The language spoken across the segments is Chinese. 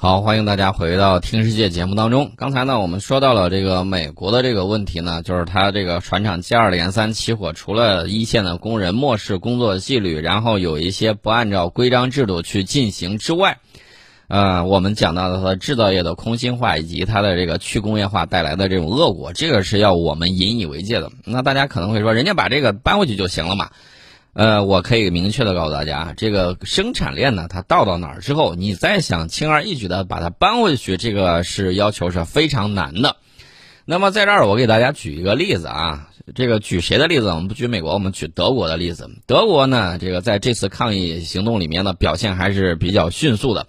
好，欢迎大家回到《听世界》节目当中。刚才呢，我们说到了这个美国的这个问题呢，就是它这个船厂接二连三起火，除了一线的工人漠视工作纪律，然后有一些不按照规章制度去进行之外，呃，我们讲到的它制造业的空心化以及它的这个去工业化带来的这种恶果，这个是要我们引以为戒的。那大家可能会说，人家把这个搬回去就行了嘛？呃，我可以明确的告诉大家，这个生产链呢，它到到哪儿之后，你再想轻而易举的把它搬回去，这个是要求是非常难的。那么在这儿，我给大家举一个例子啊，这个举谁的例子？我们不举美国，我们举德国的例子。德国呢，这个在这次抗疫行动里面呢，表现还是比较迅速的。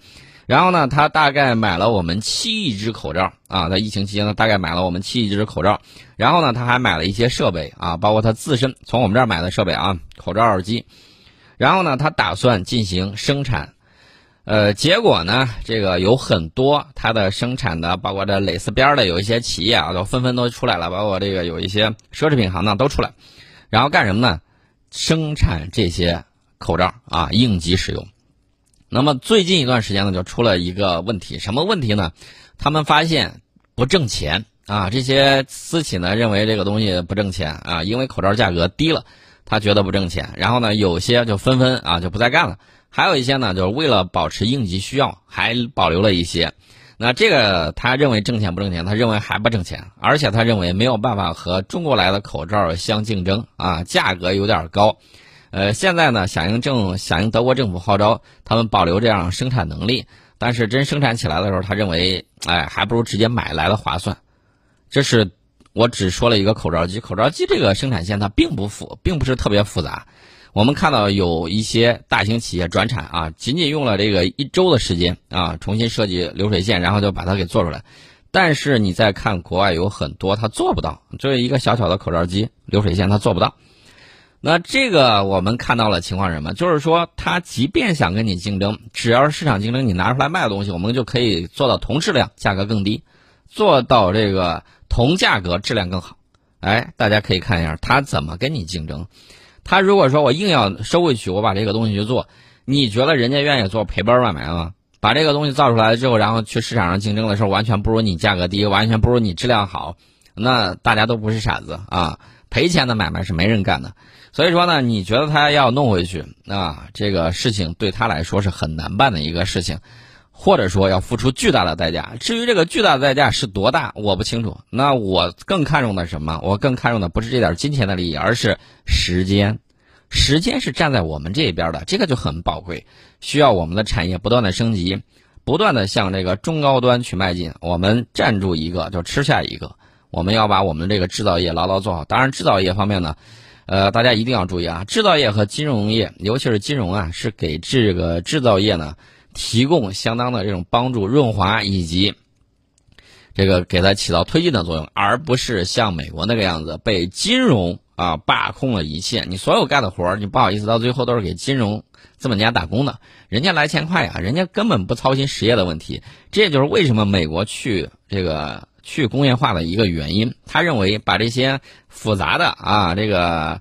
然后呢，他大概买了我们七亿只口罩啊，在疫情期间呢，大概买了我们七亿只口罩。然后呢，他还买了一些设备啊，包括他自身从我们这儿买的设备啊，口罩、耳机。然后呢，他打算进行生产。呃，结果呢，这个有很多他的生产的，包括这蕾丝边的有一些企业啊，都纷纷都出来了，包括这个有一些奢侈品行当都出来，然后干什么呢？生产这些口罩啊，应急使用。那么最近一段时间呢，就出了一个问题，什么问题呢？他们发现不挣钱啊！这些私企呢认为这个东西不挣钱啊，因为口罩价格低了，他觉得不挣钱。然后呢，有些就纷纷啊就不再干了，还有一些呢，就是为了保持应急需要，还保留了一些。那这个他认为挣钱不挣钱？他认为还不挣钱，而且他认为没有办法和中国来的口罩相竞争啊，价格有点高。呃，现在呢，响应政响应德国政府号召，他们保留这样生产能力。但是真生产起来的时候，他认为，哎，还不如直接买来的划算。这是我只说了一个口罩机，口罩机这个生产线它并不复，并不是特别复杂。我们看到有一些大型企业转产啊，仅仅用了这个一周的时间啊，重新设计流水线，然后就把它给做出来。但是你再看国外有很多，他做不到，就是一个小小的口罩机流水线，他做不到。那这个我们看到了情况什么？就是说，他即便想跟你竞争，只要是市场竞争，你拿出来卖的东西，我们就可以做到同质量，价格更低，做到这个同价格质量更好。哎，大家可以看一下他怎么跟你竞争。他如果说我硬要收回去，我把这个东西去做，你觉得人家愿意做赔本买卖吗？把这个东西造出来之后，然后去市场上竞争的时候，完全不如你价格低，完全不如你质量好，那大家都不是傻子啊。赔钱的买卖是没人干的，所以说呢，你觉得他要弄回去啊，这个事情对他来说是很难办的一个事情，或者说要付出巨大的代价。至于这个巨大的代价是多大，我不清楚。那我更看重的什么？我更看重的不是这点金钱的利益，而是时间。时间是站在我们这边的，这个就很宝贵，需要我们的产业不断的升级，不断的向这个中高端去迈进。我们站住一个就吃下一个。我们要把我们这个制造业牢牢做好。当然，制造业方面呢，呃，大家一定要注意啊，制造业和金融业，尤其是金融啊，是给这个制造业呢提供相当的这种帮助、润滑以及这个给它起到推进的作用，而不是像美国那个样子被金融啊把控了一切。你所有干的活儿，你不好意思，到最后都是给金融资本家打工的，人家来钱快呀，人家根本不操心实业的问题。这也就是为什么美国去这个。去工业化的一个原因，他认为把这些复杂的啊，这个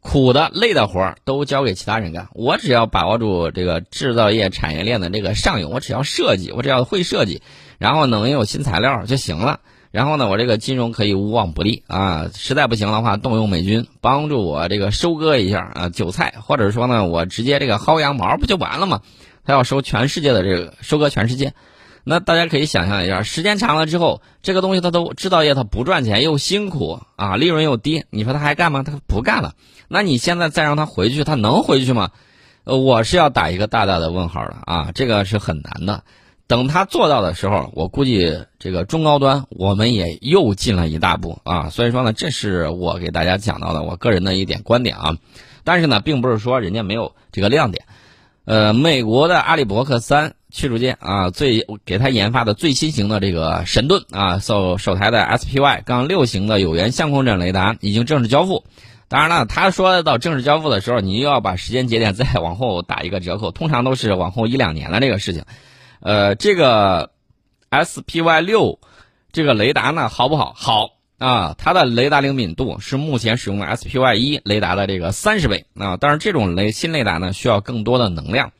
苦的、累的活儿都交给其他人干，我只要把握住这个制造业产业链的这个上游，我只要设计，我只要会设计，然后能有新材料就行了。然后呢，我这个金融可以无往不利啊，实在不行的话，动用美军帮助我这个收割一下啊韭菜，或者说呢，我直接这个薅羊毛不就完了吗？他要收全世界的这个收割全世界。那大家可以想象一下，时间长了之后，这个东西它都制造业它不赚钱又辛苦啊，利润又低，你说他还干吗？他不干了。那你现在再让他回去，他能回去吗？呃，我是要打一个大大的问号了啊，这个是很难的。等他做到的时候，我估计这个中高端我们也又进了一大步啊。所以说呢，这是我给大家讲到的我个人的一点观点啊。但是呢，并不是说人家没有这个亮点。呃，美国的阿里伯克三。驱逐舰啊，最给他研发的最新型的这个神盾啊，首首台的 SPY 杠六型的有源相控阵雷达已经正式交付。当然了，他说到正式交付的时候，你又要把时间节点再往后打一个折扣，通常都是往后一两年的这个事情。呃，这个 SPY 六这个雷达呢，好不好？好啊，它的雷达灵敏度是目前使用的 SPY 一雷达的这个三十倍啊。但是这种雷新雷达呢，需要更多的能量，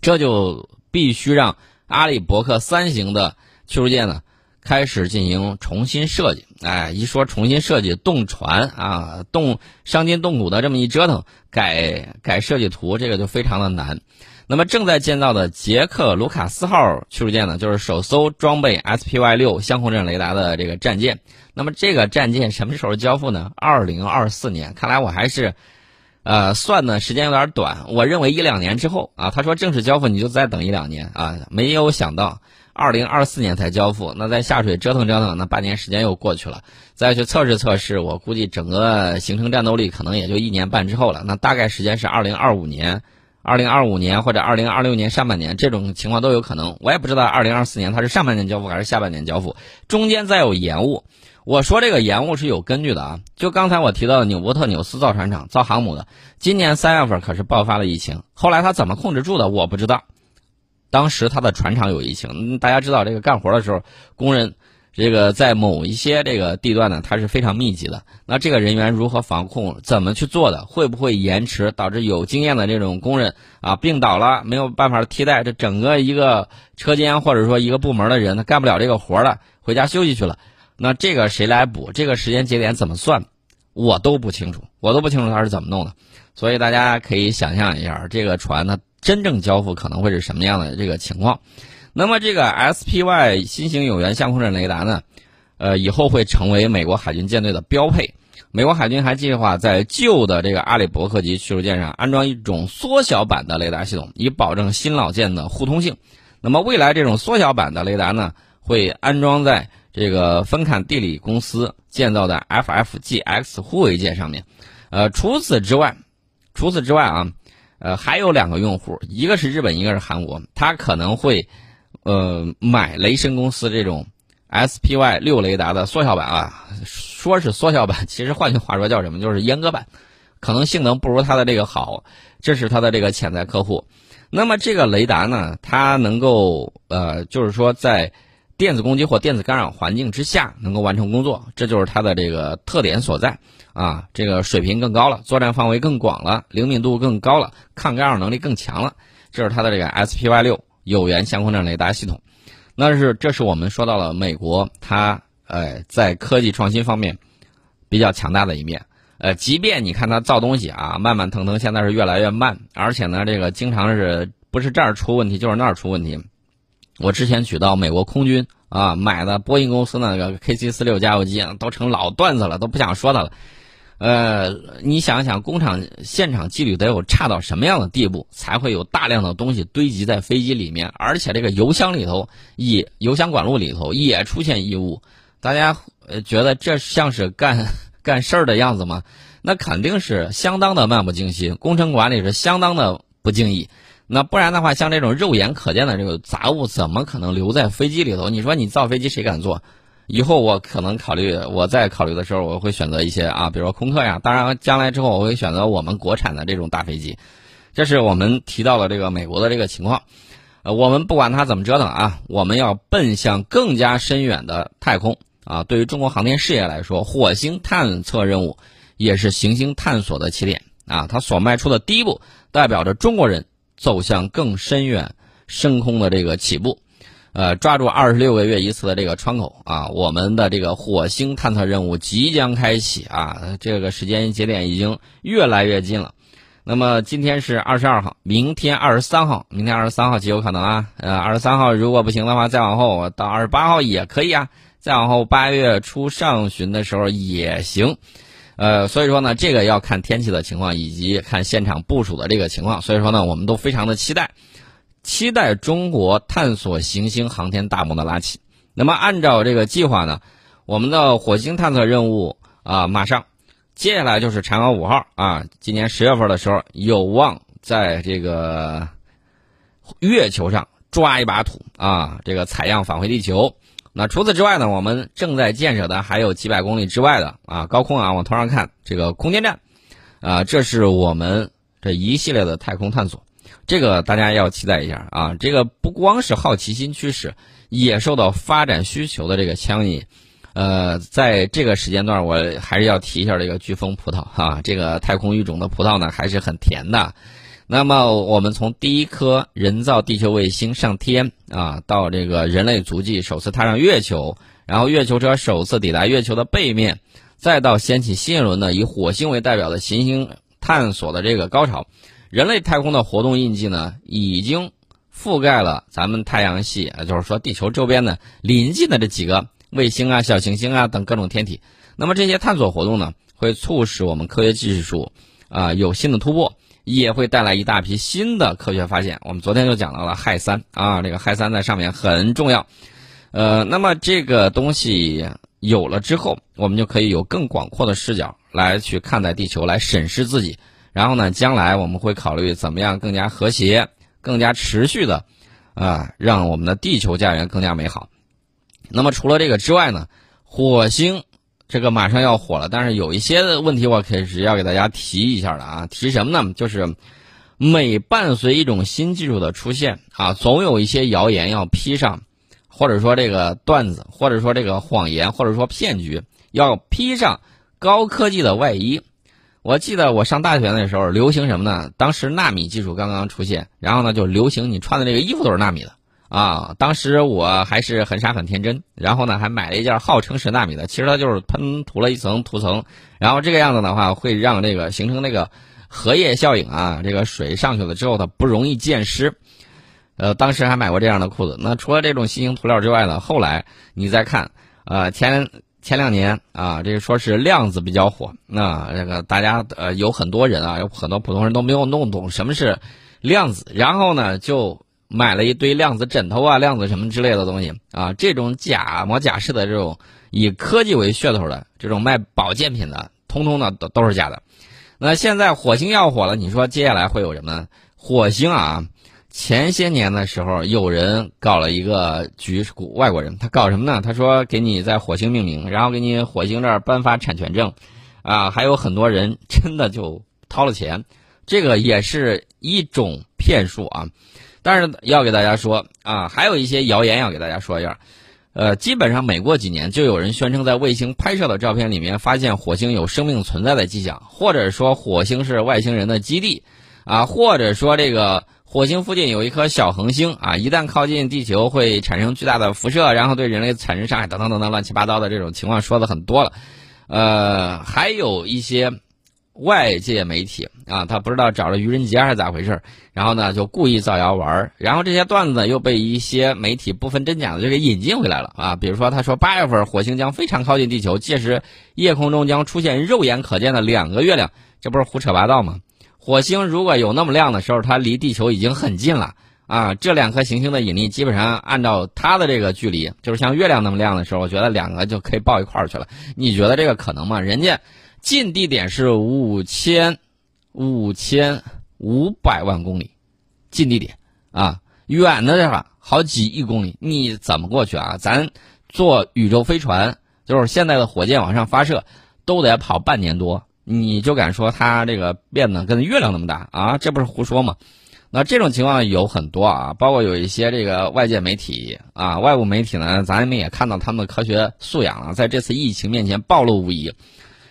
这就。必须让阿里伯克三型的驱逐舰呢，开始进行重新设计。哎，一说重新设计，动船啊，动伤筋动骨的这么一折腾，改改设计图，这个就非常的难。那么正在建造的捷克卢卡斯号驱逐舰呢，就是首艘装备 SPY 六相控阵雷达的这个战舰。那么这个战舰什么时候交付呢？二零二四年。看来我还是。呃，算的时间有点短，我认为一两年之后啊，他说正式交付你就再等一两年啊，没有想到二零二四年才交付，那在下水折腾折腾，那半年时间又过去了，再去测试测试，我估计整个形成战斗力可能也就一年半之后了，那大概时间是二零二五年、二零二五年或者二零二六年上半年，这种情况都有可能，我也不知道二零二四年它是上半年交付还是下半年交付，中间再有延误。我说这个延误是有根据的啊，就刚才我提到的纽波特纽斯造船厂造航母的，今年三月份可是爆发了疫情，后来他怎么控制住的我不知道。当时他的船厂有疫情，大家知道这个干活的时候，工人这个在某一些这个地段呢，它是非常密集的。那这个人员如何防控，怎么去做的，会不会延迟导致有经验的这种工人啊病倒了，没有办法替代，这整个一个车间或者说一个部门的人他干不了这个活了，回家休息去了。那这个谁来补？这个时间节点怎么算？我都不清楚，我都不清楚他是怎么弄的。所以大家可以想象一下，这个船呢真正交付可能会是什么样的这个情况。那么这个 SPY 新型有源相控阵雷达呢，呃，以后会成为美国海军舰队的标配。美国海军还计划在旧的这个阿里伯克级驱逐舰上安装一种缩小版的雷达系统，以保证新老舰的互通性。那么未来这种缩小版的雷达呢，会安装在。这个芬坎地理公司建造的 FFGX 护卫舰上面，呃，除此之外，除此之外啊，呃，还有两个用户，一个是日本，一个是韩国，他可能会，呃，买雷神公司这种 SPY 六雷达的缩小版啊，说是缩小版，其实换句话说叫什么，就是阉割版，可能性能不如它的这个好，这是它的这个潜在客户。那么这个雷达呢，它能够呃，就是说在。电子攻击或电子干扰环境之下能够完成工作，这就是它的这个特点所在啊！这个水平更高了，作战范围更广了，灵敏度更高了，抗干扰能力更强了，这是它的这个 SPY 六有源相控阵雷达系统。那是这是我们说到了美国，它呃在科技创新方面比较强大的一面。呃，即便你看它造东西啊，慢慢腾腾，现在是越来越慢，而且呢，这个经常是不是这儿出问题就是那儿出问题。我之前举到美国空军啊买的波音公司那个 KC 四六加油机都成老段子了，都不想说它了。呃，你想想，工厂现场纪律得有差到什么样的地步，才会有大量的东西堆积在飞机里面，而且这个油箱里头也油箱管路里头也出现异物。大家觉得这像是干 干事儿的样子吗？那肯定是相当的漫不经心，工程管理是相当的不经意。那不然的话，像这种肉眼可见的这个杂物，怎么可能留在飞机里头？你说你造飞机谁敢坐？以后我可能考虑，我在考虑的时候，我会选择一些啊，比如说空客呀。当然，将来之后我会选择我们国产的这种大飞机。这是我们提到了这个美国的这个情况。呃，我们不管它怎么折腾啊，我们要奔向更加深远的太空啊。对于中国航天事业来说，火星探测任务也是行星探索的起点啊。它所迈出的第一步，代表着中国人。走向更深远深空的这个起步，呃，抓住二十六个月一次的这个窗口啊，我们的这个火星探测任务即将开启啊，这个时间节点已经越来越近了。那么今天是二十二号，明天二十三号，明天二十三号极有可能啊，呃，二十三号如果不行的话，再往后到二十八号也可以啊，再往后八月初上旬的时候也行。呃，所以说呢，这个要看天气的情况，以及看现场部署的这个情况。所以说呢，我们都非常的期待，期待中国探索行星航天大梦的拉起。那么按照这个计划呢，我们的火星探测任务啊，马上，接下来就是嫦娥五号啊，今年十月份的时候，有望在这个月球上抓一把土啊，这个采样返回地球。那除此之外呢？我们正在建设的还有几百公里之外的啊高空啊，往头上看这个空间站，啊，这是我们这一系列的太空探索，这个大家要期待一下啊！这个不光是好奇心驱使，也受到发展需求的这个牵引。呃，在这个时间段，我还是要提一下这个飓风葡萄哈，这个太空育种的葡萄呢还是很甜的。那么我们从第一颗人造地球卫星上天啊，到这个人类足迹首次踏上月球，然后月球车首次抵达月球的背面，再到掀起新一轮的以火星为代表的行星探索的这个高潮，人类太空的活动印记呢，已经覆盖了咱们太阳系，也就是说地球周边的临近的这几个卫星啊、小行星啊等各种天体。那么这些探索活动呢，会促使我们科学技术啊有新的突破。也会带来一大批新的科学发现。我们昨天就讲到了氦三啊，这个氦三在上面很重要。呃，那么这个东西有了之后，我们就可以有更广阔的视角来去看待地球，来审视自己。然后呢，将来我们会考虑怎么样更加和谐、更加持续的啊，让我们的地球家园更加美好。那么除了这个之外呢，火星。这个马上要火了，但是有一些问题我可是要给大家提一下的啊，提什么呢？就是每伴随一种新技术的出现啊，总有一些谣言要披上，或者说这个段子，或者说这个谎言，或者说骗局，要披上高科技的外衣。我记得我上大学那时候流行什么呢？当时纳米技术刚刚出现，然后呢就流行你穿的这个衣服都是纳米的。啊，当时我还是很傻很天真，然后呢，还买了一件号称是纳米的，其实它就是喷涂了一层涂层，然后这个样子的话，会让这个形成那个荷叶效应啊，这个水上去了之后，它不容易溅湿。呃，当时还买过这样的裤子。那除了这种新型涂料之外呢，后来你再看，呃，前前两年啊，这个说是量子比较火，那这个大家呃有很多人啊，有很多普通人都没有弄懂什么是量子，然后呢就。买了一堆量子枕头啊，量子什么之类的东西啊，这种假模假式的这种以科技为噱头的这种卖保健品的，通通的都都是假的。那现在火星要火了，你说接下来会有什么？火星啊，前些年的时候有人搞了一个局，外国人他搞什么呢？他说给你在火星命名，然后给你火星这儿颁发产权证，啊，还有很多人 真的就掏了钱，这个也是一种骗术啊。但是要给大家说啊，还有一些谣言要给大家说一下，呃，基本上每过几年就有人宣称在卫星拍摄的照片里面发现火星有生命存在的迹象，或者说火星是外星人的基地，啊，或者说这个火星附近有一颗小恒星啊，一旦靠近地球会产生巨大的辐射，然后对人类产生伤害等等等等乱七八糟的这种情况说的很多了，呃，还有一些。外界媒体啊，他不知道找了愚人节还是咋回事然后呢就故意造谣玩儿，然后这些段子又被一些媒体不分真假的就给引进回来了啊。比如说他说八月份火星将非常靠近地球，届时夜空中将出现肉眼可见的两个月亮，这不是胡扯八道吗？火星如果有那么亮的时候，它离地球已经很近了啊。这两颗行星的引力基本上按照它的这个距离，就是像月亮那么亮的时候，我觉得两个就可以抱一块儿去了。你觉得这个可能吗？人家。近地点是五千五千五百万公里，近地点啊，远的地方好几亿公里，你怎么过去啊？咱坐宇宙飞船，就是现在的火箭往上发射，都得跑半年多，你就敢说它这个变得跟月亮那么大啊？这不是胡说吗？那这种情况有很多啊，包括有一些这个外界媒体啊，外部媒体呢，咱们也看到他们的科学素养了，在这次疫情面前暴露无遗。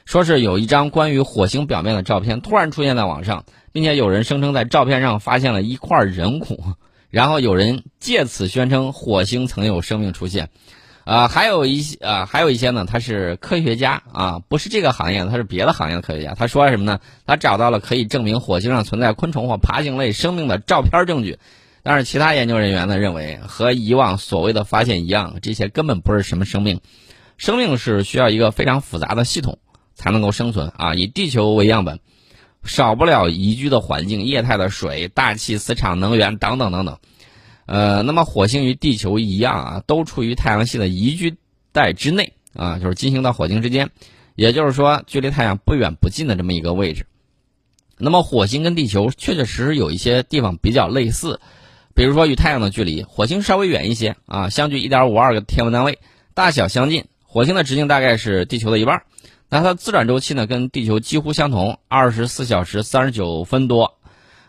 说是有一张关于火星表面的照片突然出现在网上，并且有人声称在照片上发现了一块人骨，然后有人借此宣称火星曾有生命出现，啊，还有一些啊，还有一些呢，他是科学家啊，不是这个行业，他是别的行业的科学家。他说什么呢？他找到了可以证明火星上存在昆虫或爬行类生命的照片证据，但是其他研究人员呢认为，和以往所谓的发现一样，这些根本不是什么生命，生命是需要一个非常复杂的系统。才能够生存啊！以地球为样本，少不了宜居的环境、液态的水、大气磁场、能源等等等等。呃，那么火星与地球一样啊，都处于太阳系的宜居带之内啊，就是金星到火星之间，也就是说距离太阳不远不近的这么一个位置。那么火星跟地球确确实实有一些地方比较类似，比如说与太阳的距离，火星稍微远一些啊，相距一点五二个天文单位，大小相近，火星的直径大概是地球的一半。那它自转周期呢，跟地球几乎相同，二十四小时三十九分多，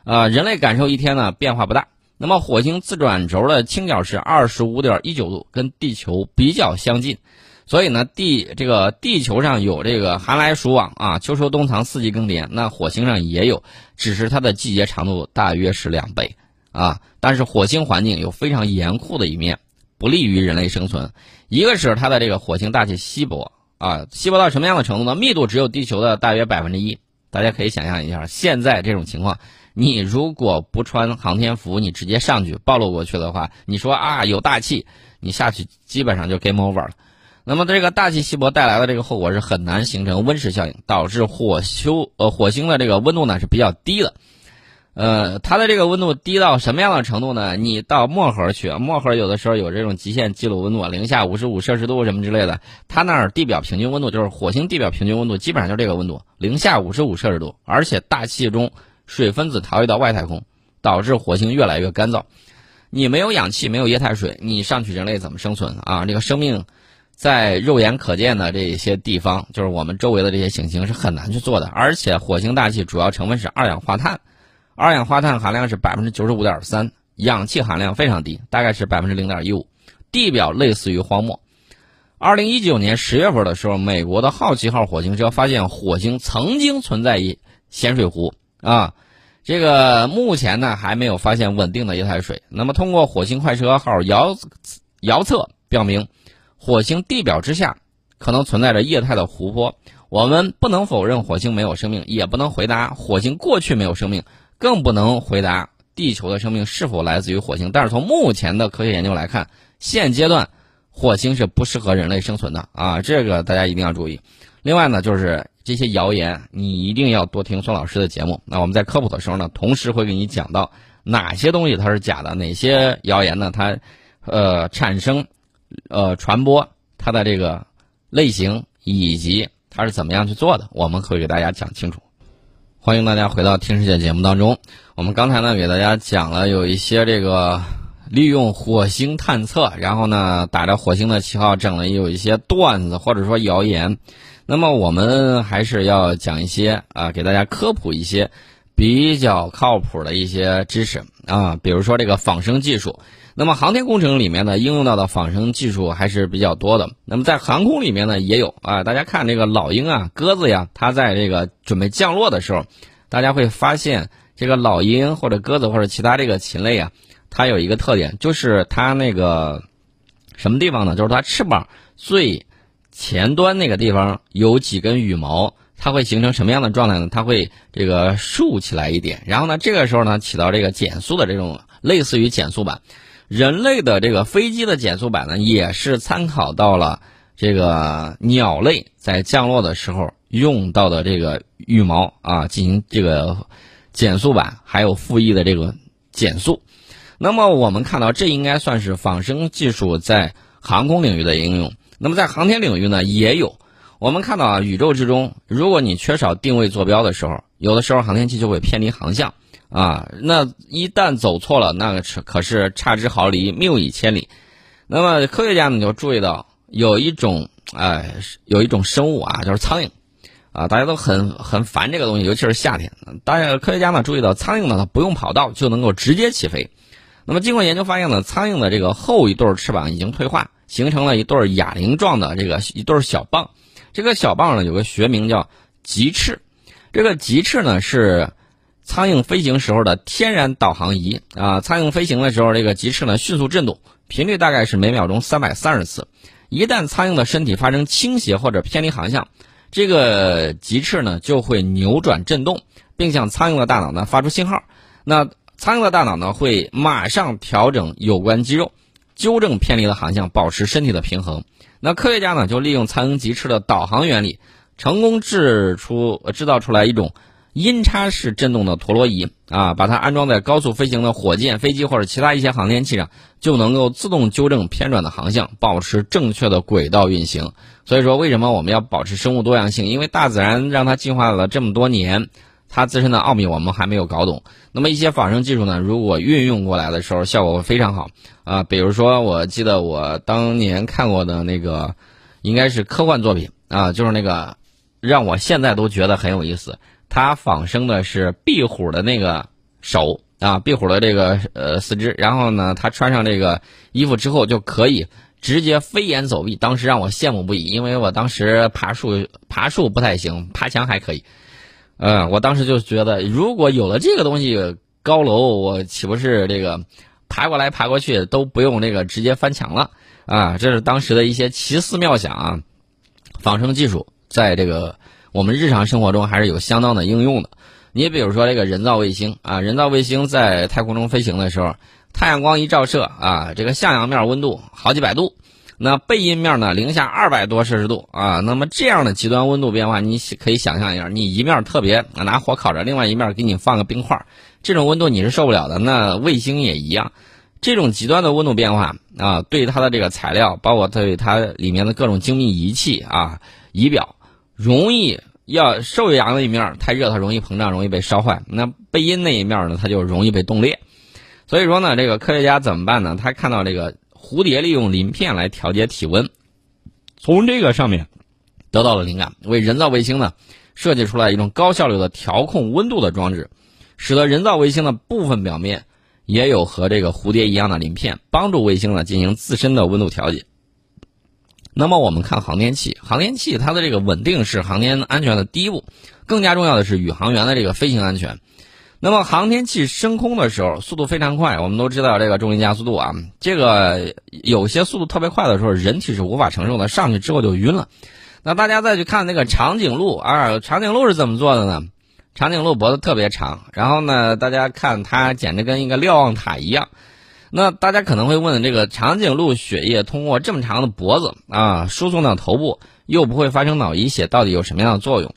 啊，人类感受一天呢变化不大。那么火星自转轴的倾角是二十五点一九度，跟地球比较相近，所以呢，地这个地球上有这个寒来暑往啊，秋收冬藏，四季更迭。那火星上也有，只是它的季节长度大约是两倍啊。但是火星环境有非常严酷的一面，不利于人类生存。一个是它的这个火星大气稀薄啊，稀薄到什么样的程度呢？密度只有地球的大约百分之一。大家可以想象一下，现在这种情况，你如果不穿航天服，你直接上去暴露过去的话，你说啊有大气，你下去基本上就 game over 了。那么这个大气稀薄带来的这个后果是很难形成温室效应，导致火星呃火星的这个温度呢是比较低的，呃，它的这个温度低到什么样的程度呢？你到漠河去，漠河有的时候有这种极限记录温度，零下五十五摄氏度什么之类的，它那儿地表平均温度就是火星地表平均温度基本上就这个温度，零下五十五摄氏度，而且大气中水分子逃逸到外太空，导致火星越来越干燥。你没有氧气，没有液态水，你上去人类怎么生存啊？这个生命。在肉眼可见的这些地方，就是我们周围的这些行星是很难去做的。而且火星大气主要成分是二氧化碳，二氧化碳含量是百分之九十五点三，氧气含量非常低，大概是百分之零点一五。地表类似于荒漠。二零一九年十月份的时候，美国的好奇号火星车发现火星曾经存在一咸水湖啊，这个目前呢还没有发现稳定的液态水。那么通过火星快车号遥遥测表明。火星地表之下可能存在着液态的湖泊，我们不能否认火星没有生命，也不能回答火星过去没有生命，更不能回答地球的生命是否来自于火星。但是从目前的科学研究来看，现阶段火星是不适合人类生存的啊，这个大家一定要注意。另外呢，就是这些谣言，你一定要多听孙老师的节目。那我们在科普的时候呢，同时会给你讲到哪些东西它是假的，哪些谣言呢，它呃产生。呃，传播它的这个类型以及它是怎么样去做的，我们会给大家讲清楚。欢迎大家回到听世界节目当中。我们刚才呢给大家讲了有一些这个利用火星探测，然后呢打着火星的旗号整了有一些段子或者说谣言。那么我们还是要讲一些啊，给大家科普一些比较靠谱的一些知识啊，比如说这个仿生技术。那么航天工程里面呢，应用到的仿生技术还是比较多的。那么在航空里面呢，也有啊。大家看这个老鹰啊、鸽子呀，它在这个准备降落的时候，大家会发现这个老鹰或者鸽子或者其他这个禽类啊，它有一个特点，就是它那个什么地方呢？就是它翅膀最前端那个地方有几根羽毛，它会形成什么样的状态呢？它会这个竖起来一点，然后呢，这个时候呢，起到这个减速的这种类似于减速板。人类的这个飞机的减速板呢，也是参考到了这个鸟类在降落的时候用到的这个羽毛啊，进行这个减速板，还有副翼的这个减速。那么我们看到，这应该算是仿生技术在航空领域的应用。那么在航天领域呢，也有。我们看到啊，宇宙之中，如果你缺少定位坐标的时候，有的时候航天器就会偏离航向。啊，那一旦走错了，那个是可是差之毫厘，谬以千里。那么科学家呢就注意到有一种，哎，有一种生物啊，就是苍蝇，啊，大家都很很烦这个东西，尤其是夏天。大家科学家呢注意到，苍蝇呢它不用跑道就能够直接起飞。那么经过研究发现呢，苍蝇的这个后一对翅膀已经退化，形成了一对哑铃状的这个一对小棒。这个小棒呢有个学名叫棘翅，这个棘翅呢是。苍蝇飞行时候的天然导航仪啊，苍蝇飞行的时候，这个棘翅呢迅速振动，频率大概是每秒钟三百三十次。一旦苍蝇的身体发生倾斜或者偏离航向，这个棘翅呢就会扭转振动，并向苍蝇的大脑呢发出信号。那苍蝇的大脑呢会马上调整有关肌肉，纠正偏离的航向，保持身体的平衡。那科学家呢就利用苍蝇集翅的导航原理，成功制出制造出来一种。音叉式振动的陀螺仪啊，把它安装在高速飞行的火箭、飞机或者其他一些航天器上，就能够自动纠正偏转的航向，保持正确的轨道运行。所以说，为什么我们要保持生物多样性？因为大自然让它进化了这么多年，它自身的奥秘我们还没有搞懂。那么一些仿生技术呢，如果运用过来的时候，效果会非常好啊。比如说，我记得我当年看过的那个，应该是科幻作品啊，就是那个让我现在都觉得很有意思。它仿生的是壁虎的那个手啊，壁虎的这个呃四肢，然后呢，它穿上这个衣服之后就可以直接飞檐走壁，当时让我羡慕不已，因为我当时爬树爬树不太行，爬墙还可以。嗯，我当时就觉得，如果有了这个东西，高楼我岂不是这个爬过来爬过去都不用这个直接翻墙了啊？这是当时的一些奇思妙想啊！仿生技术在这个我们日常生活中还是有相当的应用的。你比如说这个人造卫星啊，人造卫星在太空中飞行的时候，太阳光一照射啊，这个向阳面温度好几百度。那背阴面呢，零下二百多摄氏度啊，那么这样的极端温度变化，你可以想象一下，你一面特别拿火烤着，另外一面给你放个冰块，这种温度你是受不了的。那卫星也一样，这种极端的温度变化啊，对它的这个材料，包括对它里面的各种精密仪器啊、仪表，容易要受阳的一面太热，它容易膨胀，容易被烧坏；那背阴那一面呢，它就容易被冻裂。所以说呢，这个科学家怎么办呢？他看到这个。蝴蝶利用鳞片来调节体温，从这个上面得到了灵感，为人造卫星呢设计出来一种高效率的调控温度的装置，使得人造卫星的部分表面也有和这个蝴蝶一样的鳞片，帮助卫星呢进行自身的温度调节。那么我们看航天器，航天器它的这个稳定是航天安全的第一步，更加重要的是宇航员的这个飞行安全。那么航天器升空的时候，速度非常快。我们都知道这个重力加速度啊，这个有些速度特别快的时候，人体是无法承受的，上去之后就晕了。那大家再去看那个长颈鹿啊，长颈鹿是怎么做的呢？长颈鹿脖子特别长，然后呢，大家看它简直跟一个瞭望塔一样。那大家可能会问，这个长颈鹿血液通过这么长的脖子啊，输送到头部，又不会发生脑溢血，到底有什么样的作用？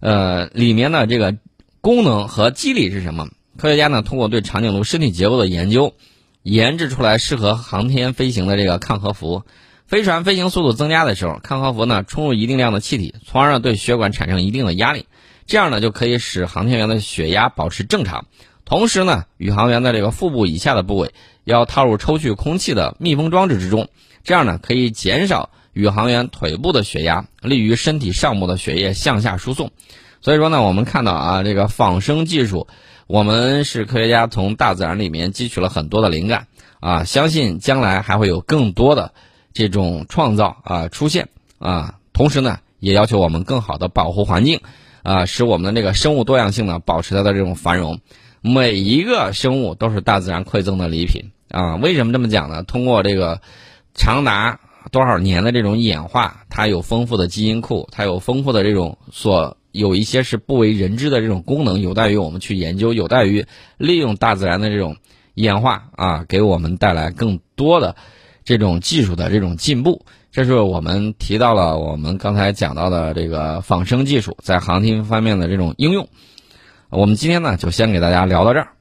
呃，里面的这个。功能和机理是什么？科学家呢通过对长颈鹿身体结构的研究，研制出来适合航天飞行的这个抗核服。飞船飞行速度增加的时候，抗核服呢充入一定量的气体，从而呢对血管产生一定的压力，这样呢就可以使航天员的血压保持正常。同时呢，宇航员的这个腹部以下的部位要套入抽取空气的密封装置之中，这样呢可以减少宇航员腿部的血压，利于身体上部的血液向下输送。所以说呢，我们看到啊，这个仿生技术，我们是科学家从大自然里面汲取了很多的灵感啊，相信将来还会有更多的这种创造啊出现啊。同时呢，也要求我们更好的保护环境啊，使我们的这个生物多样性呢保持它的这种繁荣。每一个生物都是大自然馈赠的礼品啊。为什么这么讲呢？通过这个长达多少年的这种演化，它有丰富的基因库，它有丰富的这种所。有一些是不为人知的这种功能，有待于我们去研究，有待于利用大自然的这种演化啊，给我们带来更多的这种技术的这种进步。这是我们提到了我们刚才讲到的这个仿生技术在航天方面的这种应用。我们今天呢，就先给大家聊到这儿。